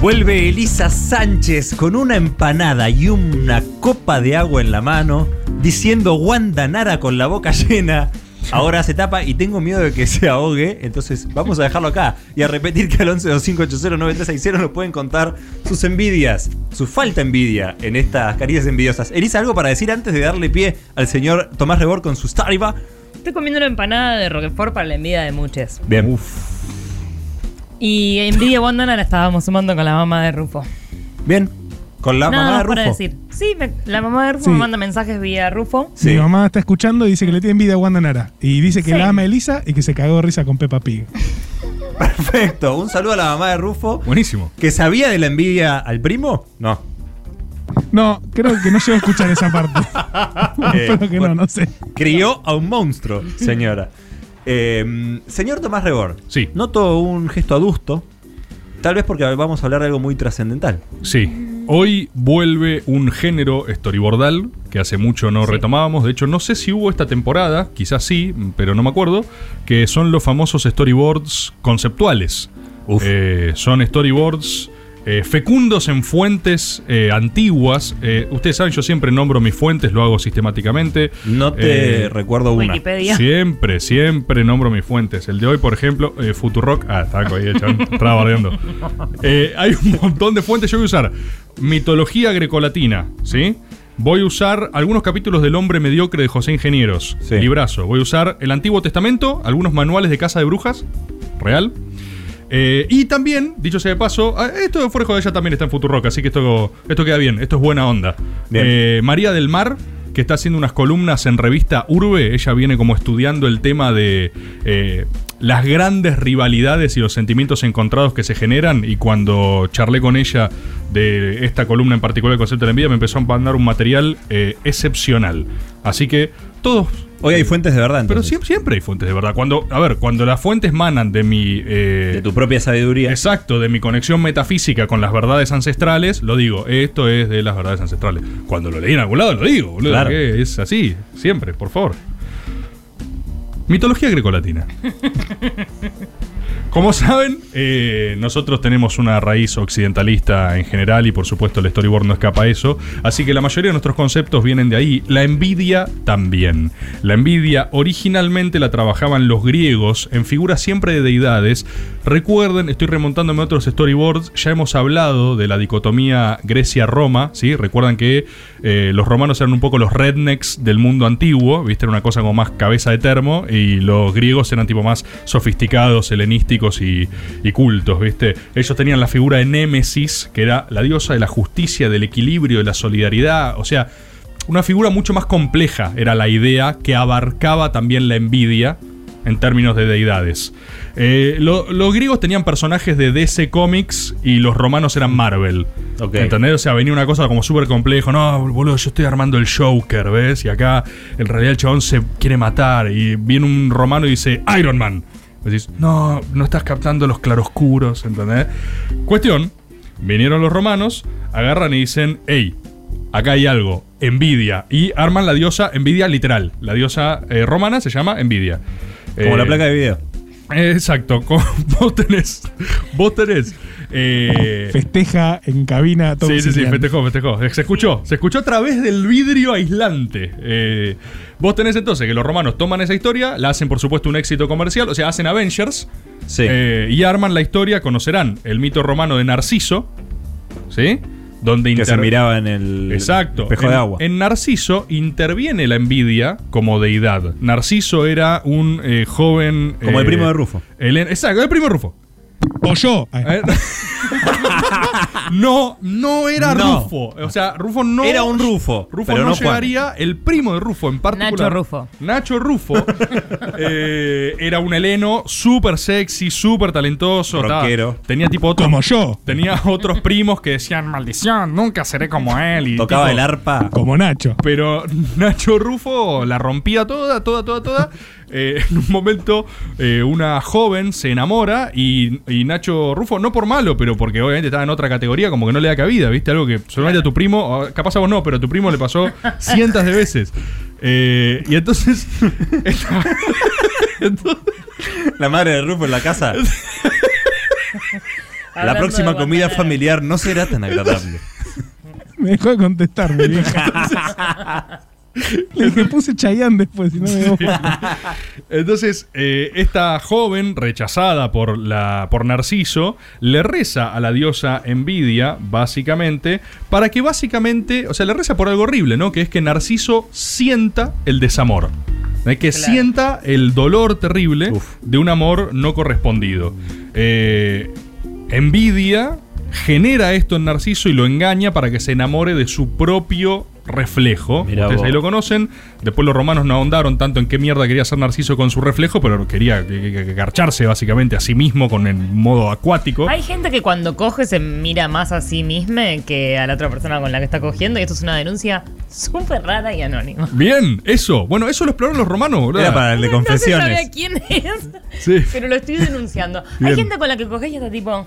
Vuelve Elisa Sánchez con una empanada y una copa de agua en la mano, diciendo Wanda Nara con la boca llena. Ahora se tapa y tengo miedo de que se ahogue, entonces vamos a dejarlo acá y a repetir que al 1125809360 nos pueden contar sus envidias, su falta de envidia en estas caricias envidiosas. Elisa, ¿algo para decir antes de darle pie al señor Tomás Rebor con su Stariva? Estoy comiendo una empanada de Roquefort para la envidia de muchos. Bien. Y envidia Wandana la estábamos sumando con la mamá de Rufo. Bien. Con la Nada mamá de más para Rufo. decir. Sí, me- la mamá de Rufo Sí. me manda mensajes vía Rufo. Mi mamá está escuchando y dice que le tiene envidia a Wanda Nara. Y dice que Sí. la ama a Elisa y que se cagó de risa con Peppa Pig. Perfecto. Un saludo a la mamá de Rufo. Buenísimo. ¿Que sabía de la envidia al primo? No. No, creo que no llego a escuchar esa parte. Eh, Espero que bueno, no, no sé. Crió a un monstruo, señora. Eh, señor Tomás Rebor. Sí. Noto un gesto adusto. Tal vez porque vamos a hablar de algo muy trascendental. Sí. Hoy vuelve un género storyboardal que hace mucho no retomábamos. De hecho, no sé si hubo esta temporada, quizás sí, pero no me acuerdo. Que son los famosos storyboards conceptuales. Eh, son storyboards eh, fecundos en fuentes eh, antiguas. Eh, ustedes saben, yo siempre nombro mis fuentes, lo hago sistemáticamente. No te recuerdo una. Wikipedia. Siempre, siempre nombro mis fuentes. El de hoy, por ejemplo, eh, Futurock. Ah, estaba ahí, el chabón, estaba bardeando. Eh, hay un montón de fuentes. Yo voy a usar mitología grecolatina, ¿sí? Voy a usar algunos capítulos del hombre mediocre de José Ingenieros, librazo. Voy a usar el Antiguo Testamento, algunos manuales de casa de brujas, real. Eh, y también, dicho sea de paso, ah, esto de fuera de ella también está en Futurock, así que esto, esto queda bien, esto es buena onda. Eh, María del Mar, que está haciendo unas columnas en revista Urbe, ella viene como estudiando el tema de eh, las grandes rivalidades y los sentimientos encontrados que se generan. Y cuando charlé con ella de esta columna en particular, el concepto de la envidia, me empezó a mandar un material excepcional. Así que todos. Hoy hay fuentes de verdad. Pero siempre, siempre hay fuentes de verdad. Cuando, a ver, cuando las fuentes manan de mi. de tu propia sabiduría. Exacto, de mi conexión metafísica con las verdades ancestrales, lo digo. Esto es de las verdades ancestrales. Cuando lo leí en algún lado, lo digo, boludo. Claro. que es así, siempre, por favor. Mitología grecolatina. Como saben, eh, nosotros tenemos una raíz occidentalista en general y por supuesto el storyboard no escapa a eso. Así que la mayoría de nuestros conceptos vienen de ahí. La envidia también. La envidia originalmente la trabajaban los griegos en figuras siempre de deidades. Recuerden, estoy remontándome a otros storyboards, ya hemos hablado de la dicotomía Grecia-Roma, ¿sí? Recuerdan que eh, los romanos eran un poco los rednecks del mundo antiguo, ¿viste? Era una cosa como más cabeza de termo y los griegos eran tipo más sofisticados, helenísticos y, y cultos, ¿viste? Ellos tenían la figura de Némesis, que era la diosa de la justicia, del equilibrio, de la solidaridad, o sea, una figura mucho más compleja era la idea que abarcaba también la envidia en términos de deidades. Eh, lo- los griegos tenían personajes de DC Comics y los romanos eran Marvel. ¿Entendés? O sea, venía una cosa como súper complejo. No, boludo, yo estoy armando el Joker, ¿ves? Y acá en realidad el chabón se quiere matar. Y viene un romano y dice Iron Man. Decís, no, no estás captando los claroscuros, ¿entendés? Cuestión, vinieron los romanos, agarran y dicen, hey, acá hay algo, envidia. Y arman la diosa envidia literal. La diosa eh, romana se llama envidia. Como la placa de video. Exacto, vos tenés. Vos tenés. eh, Festeja en cabina todo Sí, sí, sí, festejó, festejó. Se escuchó, se escuchó a través del vidrio aislante. Eh, vos tenés entonces que los romanos toman esa historia, la hacen por supuesto un éxito comercial, o sea, hacen Avengers eh, y arman la historia, conocerán el mito romano de Narciso, ¿sí? Donde Que se miraba en el Exacto. espejo en, de agua. En Narciso interviene la envidia como deidad. Narciso era un eh, joven. Como el eh, primo de Rufo. Helen- exacto, el primo de Rufo. O yo. Eh, no, no era No. Rufo. O sea, Rufo no. Era un Rufo, Rufo pero no, no Juan. llegaría. El primo de Rufo en particular. Nacho Rufo. Nacho Rufo. eh, era un heleno súper sexy, súper talentoso. ta. Rockero. Tenía tipo otros. Como yo. Tenía otros primos que decían, maldición, nunca seré como él. Y Tocaba tipo- el arpa. Como Nacho. pero Nacho Rufo la rompía toda, toda, toda, toda. Eh, en un momento, eh, una joven se enamora y, y Nacho Rufo, no por malo, pero porque obviamente estaba en otra categoría, como que no le da cabida, ¿viste? Algo que solamente a tu primo, capaz a vos no, pero a tu primo le pasó cientos de veces. Eh, y entonces. La madre de Rufo en la casa. La próxima comida familiar no será tan agradable. Me dejó de contestar, mi vieja. Le dije, puse Chayanne después, si no me dio Entonces, eh, esta joven, rechazada por, la, por Narciso, le reza a la diosa Envidia, básicamente, para que básicamente, o sea, le reza por algo horrible, ¿no? Que es que Narciso sienta el desamor. ¿eh? Que Claro. sienta el dolor terrible Uf. de un amor no correspondido. Eh, envidia genera esto en Narciso y lo engaña para que se enamore de su propio reflejo. Mirá Ustedes vos. ahí lo conocen. Después los romanos no ahondaron tanto en qué mierda quería hacer Narciso con su reflejo, pero quería que- que- que garcharse básicamente a sí mismo con el modo acuático. Hay gente que cuando coge se mira más a sí misma que a la otra persona con la que está cogiendo y esto es una denuncia súper rara y anónima. Bien, eso. Bueno, eso lo exploraron los romanos, boludo. Era para el de No se sabe confesiones. a quién es, Sí. pero lo estoy denunciando. Bien. Hay gente con la que coges y está tipo,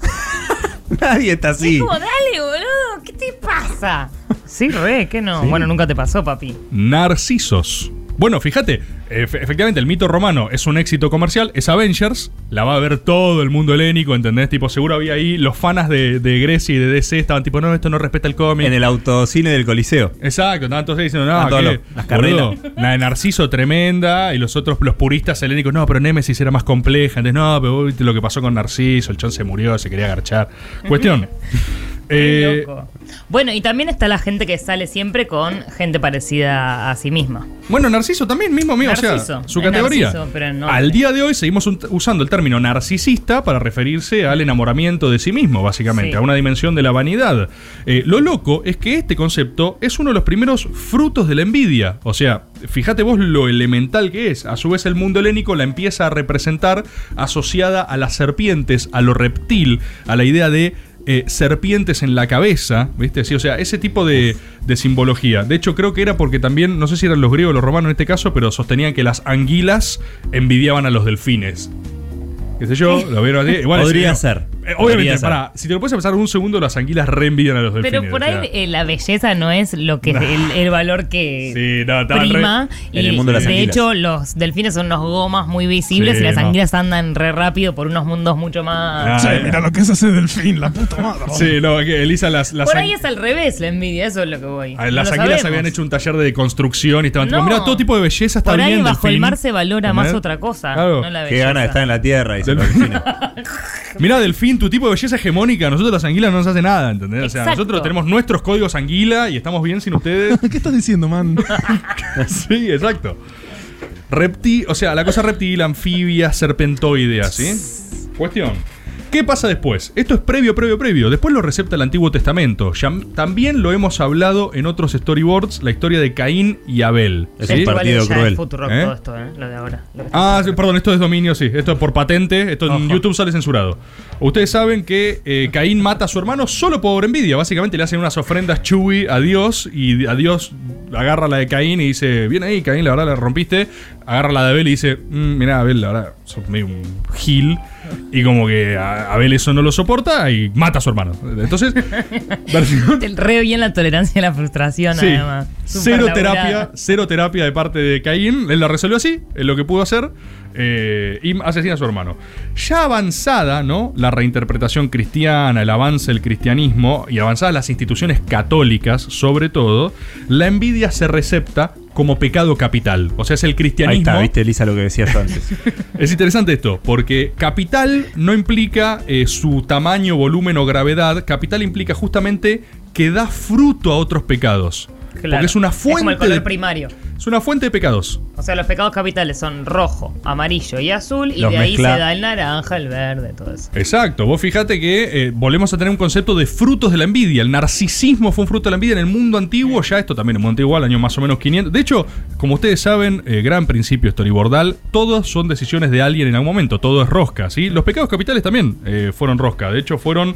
Nadie está así. es como, dale, boludo, ¿qué te pasa? Sí, re, que no. Bueno, nunca te pasó, papi. Narcisos. Bueno, fíjate, efe- efectivamente el mito romano es un éxito comercial, es Avengers, la va a ver todo el mundo helénico, ¿entendés? Tipo, seguro había ahí los fanas de, de Grecia y de DC estaban tipo, no, esto no respeta el cómic. En el autocine del Coliseo. Exacto, estaban todos ahí diciendo, no, todos ¿qué? los- las Boludo, carreras. La de Narciso tremenda y los otros, los puristas helénicos, no, pero Nemesis era más compleja. Entonces, no, pero viste lo que pasó con Narciso, el chon se murió, se quería agarchar. Cuestión. Eh, loco. Bueno, y también está la gente que sale siempre con gente parecida a sí misma. Bueno, Narciso también, mismo mío, o sea, Narciso, su es categoría. Narciso, pero no- Al día de hoy seguimos usando el término narcisista para referirse al enamoramiento de sí mismo, básicamente, Sí. a una dimensión de la vanidad. Eh, lo loco es que este concepto es uno de los primeros frutos de la envidia. O sea, fíjate vos lo elemental que es. A su vez, el mundo helénico la empieza a representar asociada a las serpientes, a lo reptil, a la idea de eh, serpientes en la cabeza, ¿viste? Sí, o sea, ese tipo de, de simbología. De hecho, creo que era porque también, no sé si eran los griegos o los romanos en este caso, pero sostenían que las anguilas envidiaban a los delfines. ¿Qué sé yo? ¿Lo vieron así? Igual, Podría no. Eh, obviamente, pará, si te lo puedes pensar un segundo, las anguilas reenvidian a los delfines. Pero por o ahí sea. eh, la belleza no es lo que el, el valor que Sí, no, estaban re- prima. En y el mundo de las de anguilas. hecho, los delfines son unos gomas muy visibles Sí, y las no. anguilas andan re rápido por unos mundos mucho más. Ah, eh. mira lo que es ese delfín, la puta madre. Sí, no, que Elisa, las, las, por ang- ahí es al revés la envidia, eso es lo que voy. ah, las anguilas sabemos. habían hecho un taller de construcción y estaban tipo, mira, todo tipo de belleza está Por ahí bien. bajo el delfín". mar se valora más otra cosa, Claro. no la Qué belleza. ganas de estar en la tierra. Mira, Delfín, tu tipo de belleza hegemónica, nosotros las anguilas no nos hace nada, ¿entendés? O sea, nosotros tenemos nuestros códigos anguila y estamos bien sin ustedes. ¿Qué estás diciendo, man? sí, exacto. Reptil, o sea, la cosa reptil, anfibia, serpentoidea, ¿sí? Cuestión. ¿Qué pasa después? Esto es previo, previo, previo. Después lo recepta el Antiguo Testamento. Ya- también lo hemos hablado en otros storyboards, la historia de Caín y Abel. Es ¿sí? un partido ya cruel. Es Futurock ¿Eh? todo esto, ¿eh? Lo de ahora. lo que Ah, sí, perdón, esto es dominio, sí. Esto es por patente. Esto en. YouTube sale censurado. Ustedes saben que eh, Caín mata a su hermano solo por envidia. Básicamente le hacen unas ofrendas Chewie a Dios y a Dios agarra la de Caín y dice: Bien ahí, Caín, la verdad la rompiste. Agarra la de Abel y dice: "Mm, Mirá, Abel, la verdad, sos medio un gil. Y como que a Abel eso no lo soporta y mata a su hermano. Entonces, versión, re bien la tolerancia a la frustración, Sí. además. Cero laburada. terapia, cero terapia de parte de Caín. Él la resolvió así, es lo que pudo hacer. eh, y asesina a su hermano. Ya avanzada, ¿no? La reinterpretación cristiana, el avance del cristianismo y avanzadas las instituciones católicas, sobre todo, la envidia se recepta como pecado capital. O sea, es el Ahí cristianismo. está, viste, Elisa, lo que decías antes. Es interesante esto, porque capital no implica eh, su tamaño, volumen o gravedad. Capital implica justamente que da fruto a otros pecados. Claro. Porque es una Es como el fuente color de, primario. es una fuente de pecados. O sea, los pecados capitales son rojo, amarillo y azul, y Los de ahí mezcla- se da el naranja, el verde, todo eso. Exacto, vos fíjate que eh, volvemos a tener un concepto de frutos de la envidia. El narcisismo fue un fruto de la envidia en el mundo antiguo, ya esto también en el mundo antiguo, al año más o menos 500. De hecho, como ustedes saben, eh, gran principio storyboardal, todas son decisiones de alguien en algún momento, todo es rosca, ¿sí? Los pecados capitales también eh, fueron rosca, de hecho fueron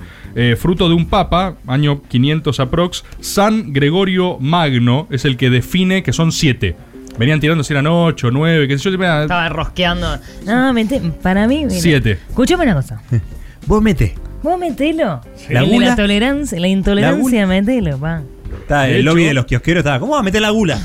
fruto de un papa, año 500 aprox, San Gregorio Magno, es el que define que son siete. Venían tirando si eran ocho, nueve, qué sé yo, mira, Estaba rosqueando. No, mete, para mí. mira. Siete. Escuchame una cosa. Vos mete. Vos metelo. ¿La gula? la tolerancia, la intolerancia, metelo, pa. Está, De el lobby hecho- de los kiosqueros estaba. ¿Cómo va a meter la gula?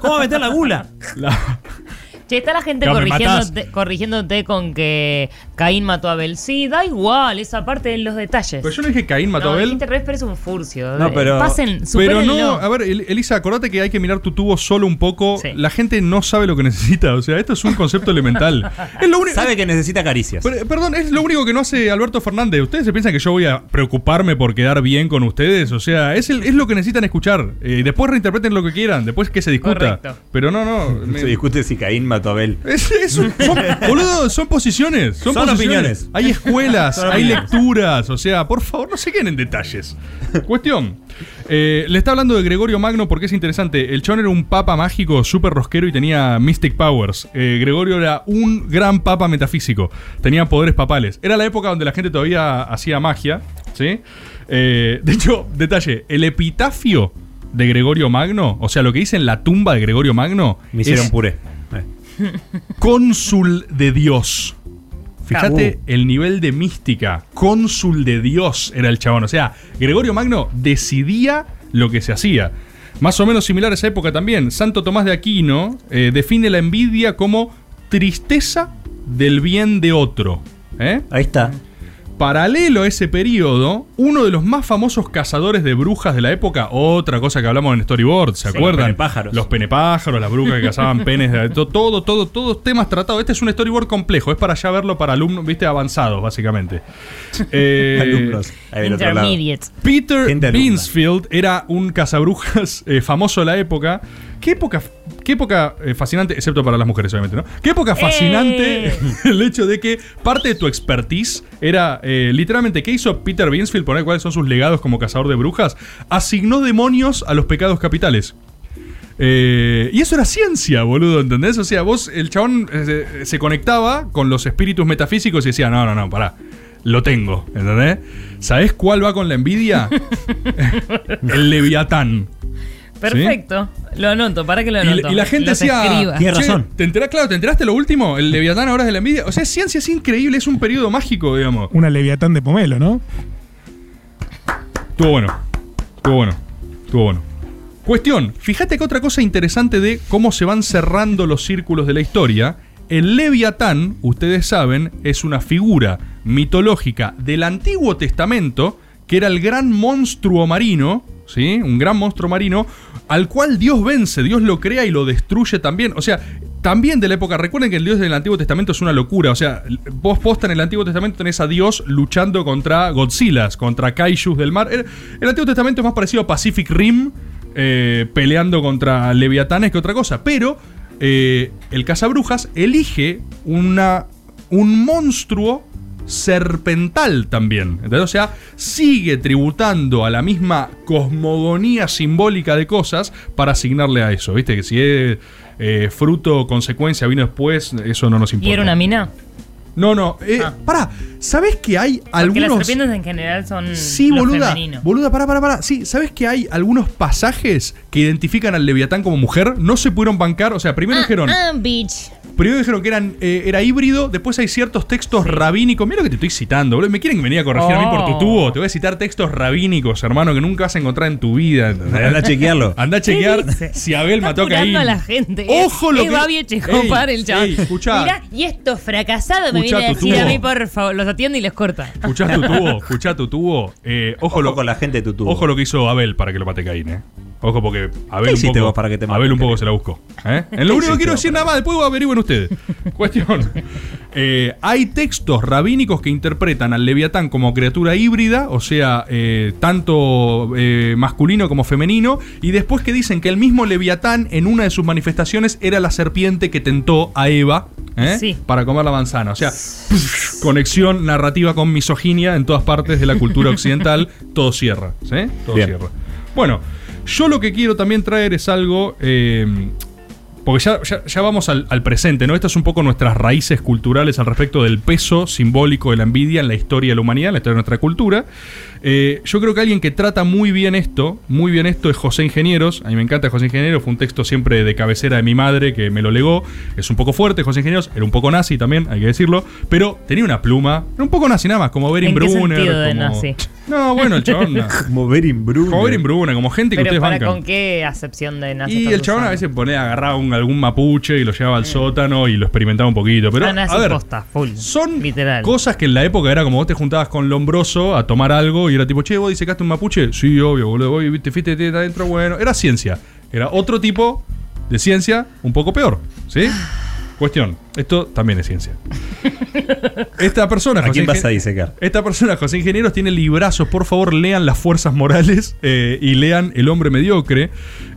¿Cómo va a meter la gula? la- Che, está la gente No, corrigiéndote, corrigiéndote con que Caín mató a Abel. Sí, da igual, esa parte de los detalles. Pero yo no dije Caín mató no, a Abel. pero es un furcio. No, Eh, pero- Pasen, Pero no, a ver, El- Elisa, acordate que hay que mirar tu tubo solo un poco. Sí. La gente no sabe lo que necesita. O sea, esto es un concepto elemental. Es lo único. Sabe que necesita caricias. Pero, perdón, es lo único que no hace Alberto Fernández. ¿Ustedes se piensan que yo voy a preocuparme por quedar bien con ustedes? O sea, es, el- es lo que necesitan escuchar. Eh, después reinterpreten lo que quieran, después que se discuta. Correcto. Pero no, no. me- Se discute si Caín mató Abel. es- es un- son, boludo, son posiciones. Son, Son posiciones. opiniones. Hay escuelas, Son hay opiniones. lecturas. O sea, por favor, no se queden en detalles. Cuestión. eh, le está hablando de Gregorio Magno porque es interesante. El chon era un papa mágico, súper rosquero y tenía mystic powers. Eh, Gregorio era un gran papa metafísico. Tenía poderes papales. Era la época donde la gente todavía hacía magia. ¿Sí? Eh, de hecho, detalle: el epitafio de Gregorio Magno, o sea, lo que dice en la tumba de Gregorio Magno, Me hicieron es puré. Cónsul de Dios. Fíjate Uh. el nivel de mística. Cónsul de Dios era el chabón. O sea, Gregorio Magno decidía lo que se hacía. Más o menos similar a esa época también. Santo Tomás de Aquino eh, define la envidia como tristeza del bien de otro. ¿Eh? Ahí está. Paralelo a ese periodo, uno de los más famosos cazadores de brujas de la época, otra cosa que hablamos en Storyboard, ¿se Sí, acuerdan? los penepájaros. Los penepájaros, las brujas que cazaban penes, de- to- todo, todo, todos temas tratados. Este es un storyboard complejo, es para ya verlo para alumnos, viste, avanzados, básicamente. Eh, Alumnos. Ahí del otro lado. Intermediate. Peter Gente alumna. Binsfield era un cazabrujas eh, famoso de la época. ¿Qué época, qué época eh, fascinante, excepto para las mujeres, obviamente, ¿no? ¿Qué época fascinante ¡Eh! el hecho de que parte de tu expertise era eh, literalmente qué hizo Peter Binsfield, poner cuáles son sus legados como cazador de brujas? Asignó demonios a los pecados capitales. Eh, y eso era ciencia, boludo, ¿entendés? O sea, vos, el chabón eh, se, se conectaba con los espíritus metafísicos y decía, no, no, no, pará, lo tengo, ¿entendés? ¿Sabés cuál va con la envidia? el leviatán. Perfecto. Lo anoto, para que lo anoto. y la gente Los decía, escriba. Tiene "Che, razón. ¿te enterás, claro, ¿te enteraste lo último? El leviatán ahora es de la envidia. O sea, ciencia, es increíble, es un periodo mágico, digamos. Una leviatán de pomelo, ¿no? Estuvo bueno. Estuvo bueno. Estuvo bueno. Cuestión, fíjate que otra cosa interesante de cómo se van cerrando los círculos de la historia. El Leviatán, ustedes saben, es una figura mitológica del Antiguo Testamento que era el gran monstruo marino, ¿sí? Un gran monstruo marino al cual Dios vence, Dios lo crea y lo destruye también. O sea, también de la época, recuerden que el Dios del Antiguo Testamento es una locura. O sea, vos posta en el Antiguo Testamento tenés a Dios luchando contra Godzillas, contra Kaijus del mar. El, el Antiguo Testamento es más parecido a Pacific Rim, eh, peleando contra leviatanes que otra cosa. Pero eh, el cazabrujas elige una, un monstruo serpental también. ¿entendés? O sea, sigue tributando a la misma cosmogonía simbólica de cosas para asignarle a eso. ¿Viste? Que si es eh, fruto o consecuencia vino después, eso no nos importa. ¿Y era una mina? No, no. Eh, Ah. Pará, ¿sabés que hay Porque las algunos. serpientes en general son Sí, boluda. Boluda, pará, pará, pará. Sí, ¿sabes que hay algunos pasajes que identifican al Leviatán como mujer? No se pudieron bancar. O sea, primero dijeron. Ah, bitch. Primero dijeron que eran, eh, era híbrido, después hay ciertos textos rabínicos. Mira lo que te estoy citando, boludo. Me quieren venir a corregir a mí por tu Oh. tubo. Te voy a citar textos rabínicos, hermano, que nunca vas a encontrar en tu vida. Anda a chequearlo. Anda a chequear si Abel Está mató a Caín. a la gente. Ojo lo es que. Babi Echecopar, el chaval. ey, escuchá. Mira, y esto fracasado me viene a decir a mí, por favor. Los atiende y les corta. Escuchá tu tubo, escuchá tu tubo. Eh, ojo, Ojo lo, con la gente de tu tubo. Ojo lo que hizo Abel para que lo mate Caín, eh. Ojo porque Abel ¿Qué un poco, vos para que te mate, Abel un poco Caín? se la buscó. ¿eh? En lo ¿Qué único que quiero decir nada más, después averigüen ustedes. Cuestión. Eh, hay textos rabínicos que interpretan al leviatán como criatura híbrida, o sea, eh, tanto eh, masculino como femenino, y después que dicen que el mismo leviatán en una de sus manifestaciones era la serpiente que tentó a Eva ¿eh? Sí. para comer la manzana. O sea, conexión narrativa con misoginia en todas partes de la cultura occidental, todo cierra. ¿sí? Todo Bien. cierra. Bueno, yo lo que quiero también traer es algo. eh, porque ya, ya- ya vamos al, al presente, ¿no? Estas son un poco nuestras raíces culturales al respecto del peso simbólico de la envidia en la historia de la humanidad, en la historia de nuestra cultura. Eh, yo creo que alguien que trata muy bien esto, muy bien esto, es José Ingenieros. A mí me encanta José Ingenieros, fue un texto siempre de cabecera de mi madre que me lo legó. Es un poco fuerte, José Ingenieros, era un poco nazi también, hay que decirlo, pero tenía una pluma, era un poco nazi nada más, como Berin ¿En qué Brunner. sentido de como- nazi? No, bueno, el chabón. no. Como Berin Brune. Como Berin Bruna, como gente que Pero ustedes para bancan. con qué acepción de nazi Y el chabón a veces ponía, agarraba un- algún mapuche y lo llevaba al sótano y lo experimentaba un poquito. Pero, Ah, a ver, posta, full. son Literal. cosas que en la época era como vos te juntabas con Lombroso a tomar algo y era tipo, che, vos disecaste un mapuche. Sí, obvio, boludo. Vos te fuiste de adentro, bueno. Era ciencia. Era otro tipo de ciencia un poco peor. ¿Sí? Cuestión. Esto también es ciencia. Esta persona, ¿A quién vas a disecar? esta persona, José Ingenieros, tiene librazos. Por favor, lean las fuerzas morales eh, y lean El hombre mediocre.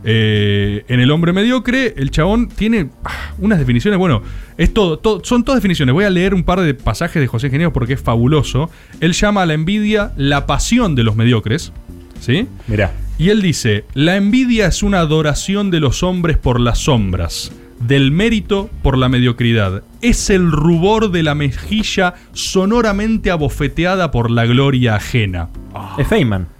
Eh, en El hombre mediocre, el chabón tiene ah, unas definiciones. Bueno, es todo, todo- son todas definiciones. Voy a leer un par de pasajes de José Ingenieros porque es fabuloso. Él llama a la envidia la pasión de los mediocres. ¿Sí? Mirá. Y él dice, la envidia es una adoración de los hombres por las sombras, del mérito por la mediocridad. Es el rubor de la mejilla sonoramente abofeteada por la gloria ajena. Es Feynman.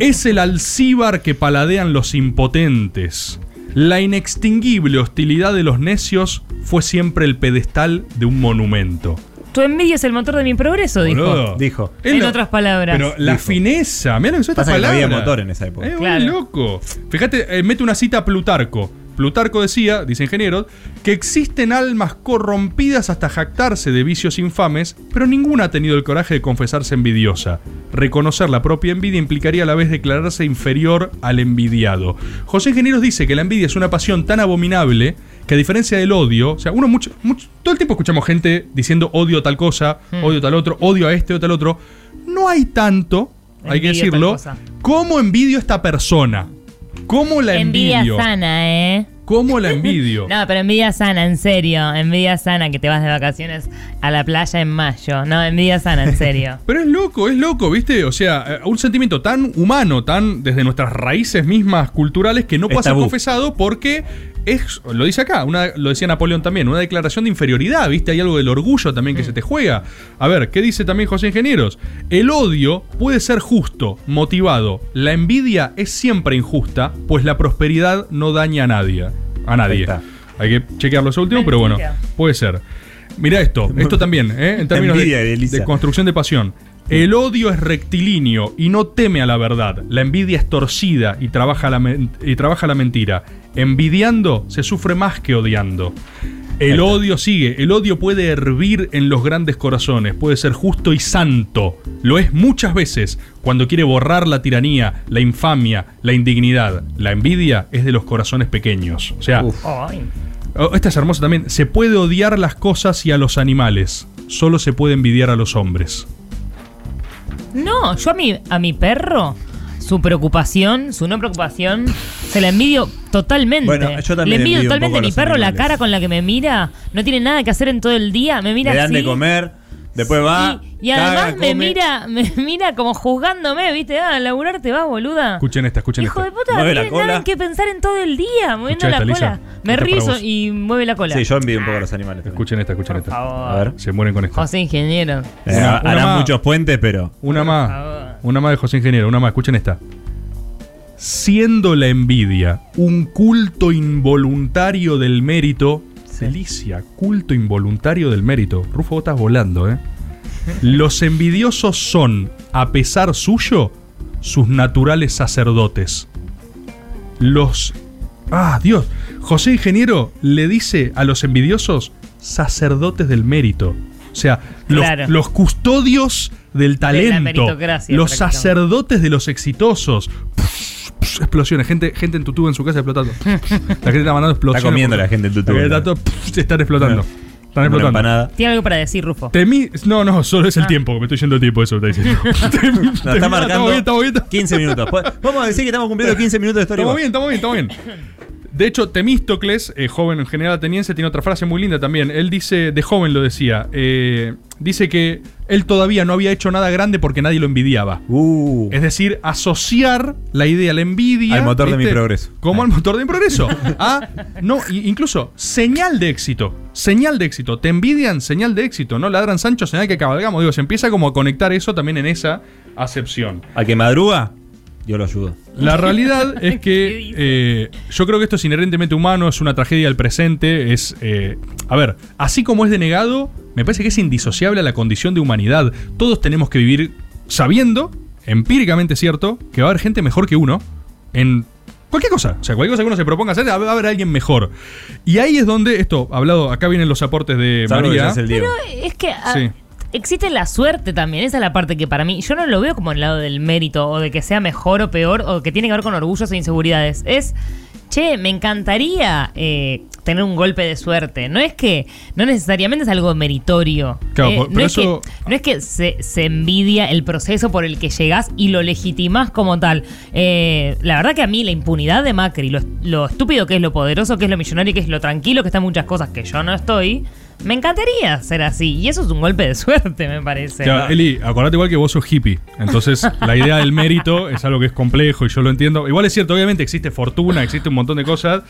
Es el alcíbar que paladean los impotentes. La inextinguible hostilidad de los necios fue siempre el pedestal de un monumento. Tu envidia es el motor de mi progreso, dijo. Boludo. Dijo. En lo- otras palabras. Pero la Dijo. fineza, mira lo que son estas que no había palabras. motor en esa época. Eh, Claro. loco. Fíjate, eh, mete una cita a Plutarco. Plutarco decía, dice ingeniero, que existen almas corrompidas hasta jactarse de vicios infames, pero ninguna ha tenido el coraje de confesarse envidiosa. Reconocer la propia envidia implicaría a la vez declararse inferior al envidiado. José Ingenieros dice que la envidia es una pasión tan abominable que a diferencia del odio, o sea, uno mucho, mucho- todo el tiempo escuchamos gente diciendo odio tal cosa, odio tal otro, odio a este o tal otro. No hay tanto, hay que decirlo, cosa. ¿cómo envidio a esta persona? ¿Cómo la Envidia envidio? sana, ¿eh? ¿Cómo la envidio? No, pero envidia sana, en serio. Envidia sana que te vas de vacaciones a la playa en mayo. No, envidia sana, en serio. Pero es loco, es loco, ¿viste? O sea, eh, un sentimiento tan humano, tan desde nuestras raíces mismas culturales que no puede Es ser tabú. confesado porque es, lo dice acá, una, lo decía Napoleón también, una declaración de inferioridad, ¿viste? Hay algo del orgullo también que se te juega. A ver, ¿qué dice también José Ingenieros? El odio puede ser justo, motivado. La envidia es siempre injusta, pues la prosperidad no daña a nadie. A nadie. Hay que chequearlo eso último, pero bueno, puede ser. Mira esto, esto también, ¿eh? en términos de- Envidia de Elisa. de construcción de pasión. El odio es rectilíneo y no teme a la verdad. La envidia es torcida y trabaja la, men- y trabaja la mentira. Envidiando se sufre más que odiando. El odio sigue, el odio puede hervir en los grandes corazones, puede ser justo y santo. Lo es muchas veces cuando quiere borrar la tiranía, la infamia, la indignidad. La envidia es de los corazones pequeños. O sea. Oh, Esta es hermosa también. Se puede odiar las cosas y a los animales. Solo se puede envidiar a los hombres. No, yo a mi, a mi perro, su preocupación, su no preocupación, se la envidio totalmente. Bueno, yo también Le envidio envidio totalmente a mi perro, la cara con la que me mira, no tiene nada que hacer en todo el día, me mira Le dan así. de comer, después va. Y, y además caga, me come. mira, me mira como juzgándome, ¿viste? Ah, a laburar te vas, boluda. Escuchen esta, escuchen Hijo de esta. puta, no Mueve la tiene nada cola. que pensar en todo el día, moviendo la cola. Lisa. Me vos. y mueve la cola. Sí, yo envidio un poco a los animales. también. Escuchen esta, escuchen Por esta. favor. A ver. Se mueren con esto. José Ingeniero. Eh, Una- harán más. muchos puentes, pero. Una más. Una más de José Ingeniero. Una más. Escuchen esta. Siendo la envidia un culto involuntario del mérito. Delicia, culto involuntario del mérito. Rufo, vos estás volando, ¿eh? Los envidiosos son, a pesar suyo, sus naturales sacerdotes. Los... Ah, Dios. José Ingeniero le dice a los envidiosos sacerdotes del mérito. O sea, los, Claro. los custodios del talento. meritocracia, Los sacerdotes de los exitosos. Pff, explosiones. Gente, gente en tutú en su casa explotando. La gente está mandando explosiones. Está comiendo la gente en. La gente está todo, están explotando. Están explotando. empanada. Tiene algo para decir, Rufo. Temí, no, no, solo es el Ah. tiempo, que me estoy yendo el tiempo, eso me está diciendo. Temí- Nos temí- está marcando Estamos bien, estamos bien. 15 minutos. Pues, Vamos a decir que estamos cumpliendo 15 minutos de historia. Estamos bien, estamos bien, estamos bien. De hecho, Temístocles, eh, joven en general ateniense, tiene otra frase muy linda también. Él dice, de joven lo decía, eh, dice que él todavía no había hecho nada grande porque nadie lo envidiaba. Uh. Es decir, asociar la idea, la envidia. Al motor de mi progreso. Como al motor de mi progreso. A, no, i- incluso señal de éxito. Señal de éxito. Te envidian, señal de éxito. No ladran Sancho, señal que cabalgamos. Digo, se empieza como a conectar eso también en esa acepción. Al que madruga, yo lo ayudo. La realidad es ¿Qué que eh, yo creo que esto es inherentemente humano, es una tragedia del presente, es... eh, a ver, así como es denegado, me parece que es indisociable a la condición de humanidad. Todos tenemos que vivir sabiendo, empíricamente cierto, que va a haber gente mejor que uno en cualquier cosa. O sea, cualquier cosa que uno se proponga hacer, va a haber alguien mejor. Y ahí es donde, esto, hablado, acá vienen los aportes de ¿Sabes lo que María. es el Diego? Es que Sí. Existe la suerte también. Esa es la parte que para mí. Yo no lo veo como el lado del mérito o de que sea mejor o peor o que tiene que ver con orgullos e inseguridades. Es. Che, me encantaría eh, tener un golpe de suerte. No es que. No necesariamente es algo meritorio. Claro, Eh, por- no, pero es eso- que, no es que se, se envidia el proceso por el que llegás y lo legitimás como tal. Eh, la verdad que a mí la impunidad de Macri, lo, lo estúpido que es, lo poderoso que es, lo millonario que es, lo tranquilo que está en muchas cosas que yo no estoy. Me encantaría ser así. Y eso es un golpe de suerte, me parece. Claro, Eli, acordate igual que vos sos hippie. Entonces, la idea del mérito es algo que es complejo y yo lo entiendo. Igual es cierto, obviamente existe fortuna, existe un montón de cosas.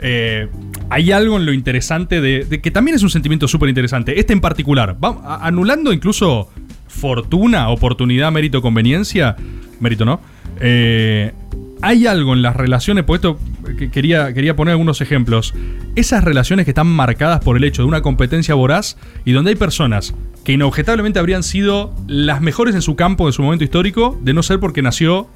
Eh, hay algo en lo interesante de, de que también es un sentimiento súper interesante. Este en particular, va- a- anulando incluso fortuna, oportunidad, mérito, conveniencia. Mérito, ¿no? Eh, hay algo en las relaciones, por esto que quería, quería poner algunos ejemplos. Esas relaciones que están marcadas por el hecho de una competencia voraz y donde hay personas que inobjetablemente habrían sido las mejores en su campo en su momento histórico, de no ser porque nació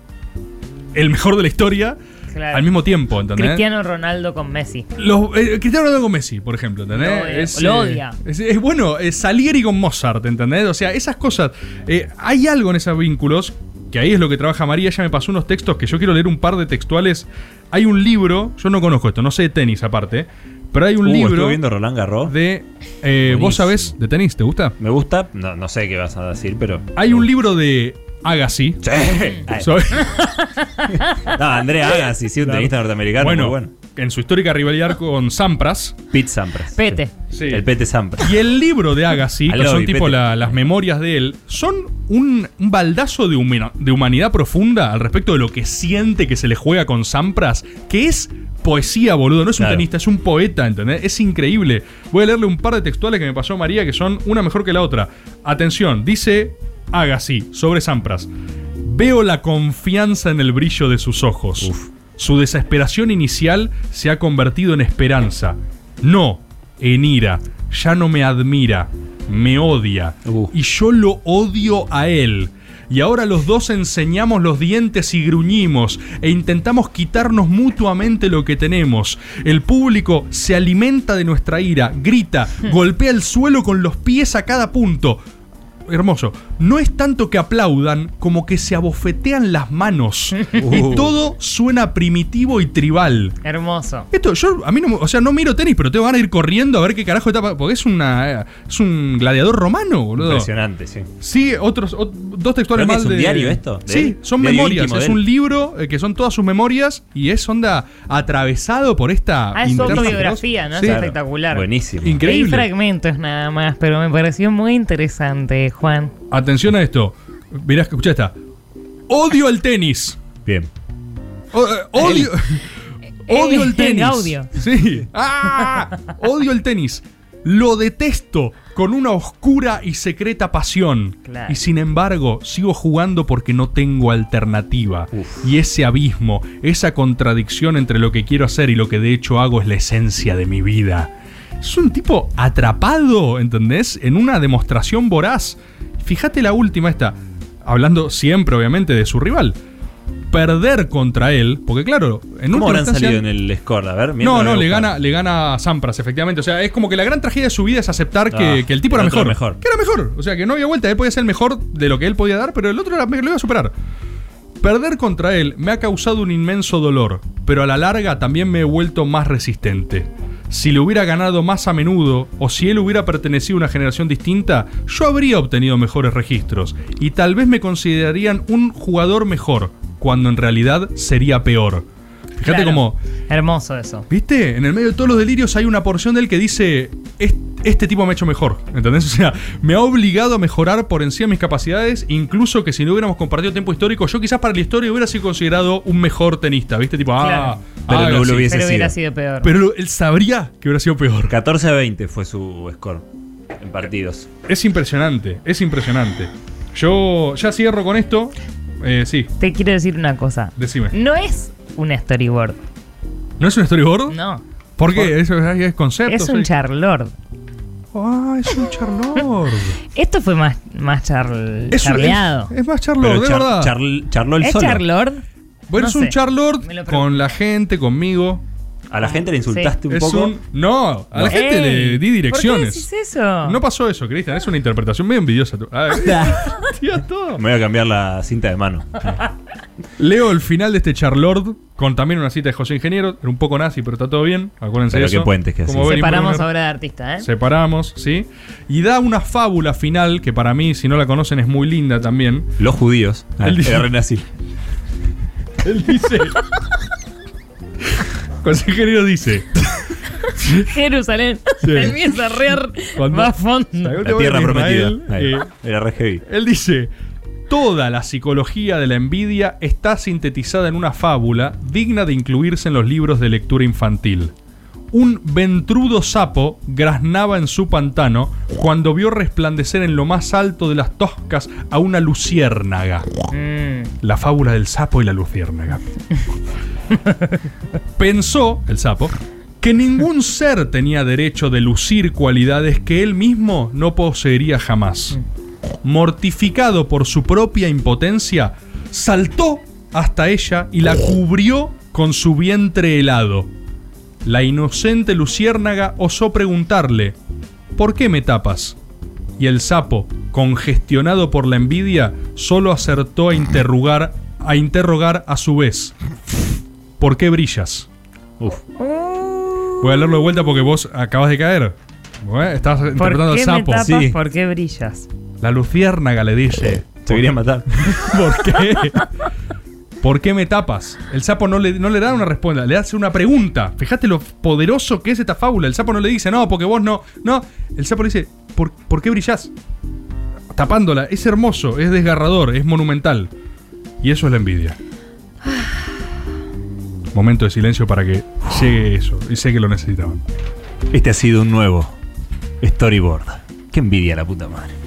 el mejor de la historia Claro. al mismo tiempo, ¿entendés? Cristiano Ronaldo con Messi. Los, eh, Cristiano Ronaldo con Messi, por ejemplo, ¿entendés? Lo odia, lo odia. Es, es bueno, es Salieri con Mozart, ¿entendés? O sea, esas cosas. eh, hay algo en esos vínculos, que ahí es lo que trabaja María. Ella me pasó unos textos que yo quiero leer un par de textuales. Hay un libro, yo no conozco esto, no sé de tenis aparte, pero hay un Uh, libro viendo Roland Garros. de. eh, ¿Vos sabés de tenis? ¿Te gusta? Me gusta, no, no sé qué vas a decir, pero. Hay un libro de Agassi. Sí. No, Andrea Agassi, sí, un tenista norteamericano. bueno, muy bueno. En su histórica rivalidad con Sampras. Pete Sampras. Pete. Sí. El Pete Sampras. Y el libro de Agassi, que son tipo la- las memorias de él, son un, un baldazo de, humana- de humanidad profunda al respecto de lo que siente que se le juega con Sampras, que es poesía, boludo. No es un Claro. tenista, es un poeta, ¿entendés? Es increíble. Voy a leerle un par de textuales que me pasó María, que son una mejor que la otra. Atención, dice Agassi sobre Sampras. Veo la confianza en el brillo de sus ojos. Su desesperación inicial se ha convertido en esperanza. No, en ira. Ya no me admira. Me odia. Uh. Y yo lo odio a él. Y ahora los dos enseñamos los dientes y gruñimos e intentamos quitarnos mutuamente lo que tenemos. El público se alimenta de nuestra ira, grita, golpea el suelo con los pies a cada punto. Hermoso. No es tanto que aplaudan como que se abofetean las manos. Y Uh. todo suena primitivo y tribal. Hermoso. Esto, yo, a mí no, me- o sea, no miro tenis, pero tengo ganas de ir corriendo a ver qué carajo está. Porque es una. Es un gladiador romano, boludo. Impresionante, sí. Sí, otros, ot- dos textuales ¿Pero qué más es un de. diario esto? ¿De Sí, él? son ¿Diario memorias. Es un libro eh, que son todas sus memorias y es onda atravesado por esta. Ah, es interna autobiografía, ¿no? Sí. Es espectacular. Buenísimo. Increíble. Hay fragmentos nada más, pero me pareció muy interesante, Juan. Atención a esto. Mirá, escucha esta. Odio el tenis. Bien. O- eh, odio. odio el En tenis. audio. Sí. ¡Ah! Odio el tenis. Lo detesto con una oscura y secreta pasión. Claro. Y sin embargo, sigo jugando porque no tengo alternativa. Uf. Y ese abismo, esa contradicción entre lo que quiero hacer y lo que de hecho hago es la esencia de mi vida. Es un tipo atrapado, ¿entendés? En una demostración voraz. Fíjate la última esta. Hablando siempre, obviamente, de su rival. Perder contra él, porque claro, en ¿Cómo última habrán salido en el score? A ver, no, no, le gana, le gana a Sampras, efectivamente. O sea, es como que la gran tragedia de su vida es aceptar que, Ah, que el tipo el era mejor. mejor. Que era mejor. O sea, que no había vuelta. Él podía ser el mejor de lo que él podía dar, pero el otro lo iba a superar. Perder contra él me ha causado un inmenso dolor, pero a la larga también me he vuelto más resistente. Si le hubiera ganado más a menudo, o si él hubiera pertenecido a una generación distinta, yo habría obtenido mejores registros, y tal vez me considerarían un jugador mejor, cuando en realidad sería peor. Fíjate Claro. cómo Hermoso eso. ¿Viste? En el medio de todos los delirios hay una porción de él que dice, "Es- este tipo me ha hecho mejor, ¿entendés? O sea, me ha obligado a mejorar por encima de mis capacidades, incluso que si no hubiéramos compartido tiempo histórico, yo quizás para la historia hubiera sido considerado un mejor tenista, ¿viste? Tipo, ah, Claro. Pero ah, no lo hubiese Pero hubiera sido. sido peor. Pero él sabría que hubiera sido peor. 14 a 20 fue su score en partidos. Es impresionante, es impresionante. Yo ya cierro con esto. Eh, sí, Te quiero decir una cosa. decime. No es un storyboard. ¿No es un storyboard? No. ¿Por qué? Eso es, es concepto. Es un sí. charlord. Es un Charlord. Esto fue más, más char- Es, un- charleado. es, es más Charlord, de Char- verdad. Charl- Charlol ¿Es solo. Charlord? bueno, no es un sé. Charlord con la gente, conmigo. A la gente le insultaste un es poco. un. No, a la gente Ey, le di direcciones. ¿Por qué decís eso? No pasó eso, Cristian. Es una interpretación medio envidiosa. Ah, todo. Me voy a cambiar la cinta de mano. Leo el final de este Charlord con también una cita de José Ingeniero. Era un poco nazi, pero está todo bien. Acuérdense Pero de eso. qué puentes que Como Separamos ahora de artista, ¿eh? Separamos, ¿sí? Y da una fábula final que para mí, si no la conocen, es muy linda también. Los judíos. Ah, Él dice-. Él dice. José Ingeniero dice. Jerusalén. Sí. Empieza a rear. A fondo. La tierra prometida. Israel, eh, Era re heavy. Él dice, toda la psicología de la envidia está sintetizada en una fábula digna de incluirse en los libros de lectura infantil. Un ventrudo sapo graznaba en su pantano cuando vio resplandecer en lo más alto de las toscas a una luciérnaga. Mm. La fábula del sapo y la luciérnaga. Pensó, el sapo, que ningún ser tenía derecho de lucir cualidades que él mismo no poseería jamás. Mortificado por su propia impotencia, saltó hasta ella y la cubrió con su vientre helado. La inocente luciérnaga osó preguntarle, ¿por qué me tapas? Y el sapo, congestionado por la envidia, solo acertó a interrogar, a interrogar a su vez. ¿Por qué brillas? Uf. Voy a leerlo de vuelta porque vos acabas de caer. Estás ¿Por interpretando al me sapo. tapas? sí. ¿Por qué brillas? La luciérnaga le dice. Se quería matar. ¿Por qué? ¿Por qué me tapas? El sapo no le, no le da una respuesta, le hace una pregunta. Fíjate lo poderoso que es esta fábula. El sapo no le dice, no, porque vos no. No, el sapo le dice, ¿por, ¿por qué brillás? Tapándola. Es hermoso, es desgarrador, es monumental. Y eso es la envidia. Momento de silencio para que llegue eso. Y sé que lo necesitaban. Este ha sido un nuevo storyboard. Qué envidia la puta madre.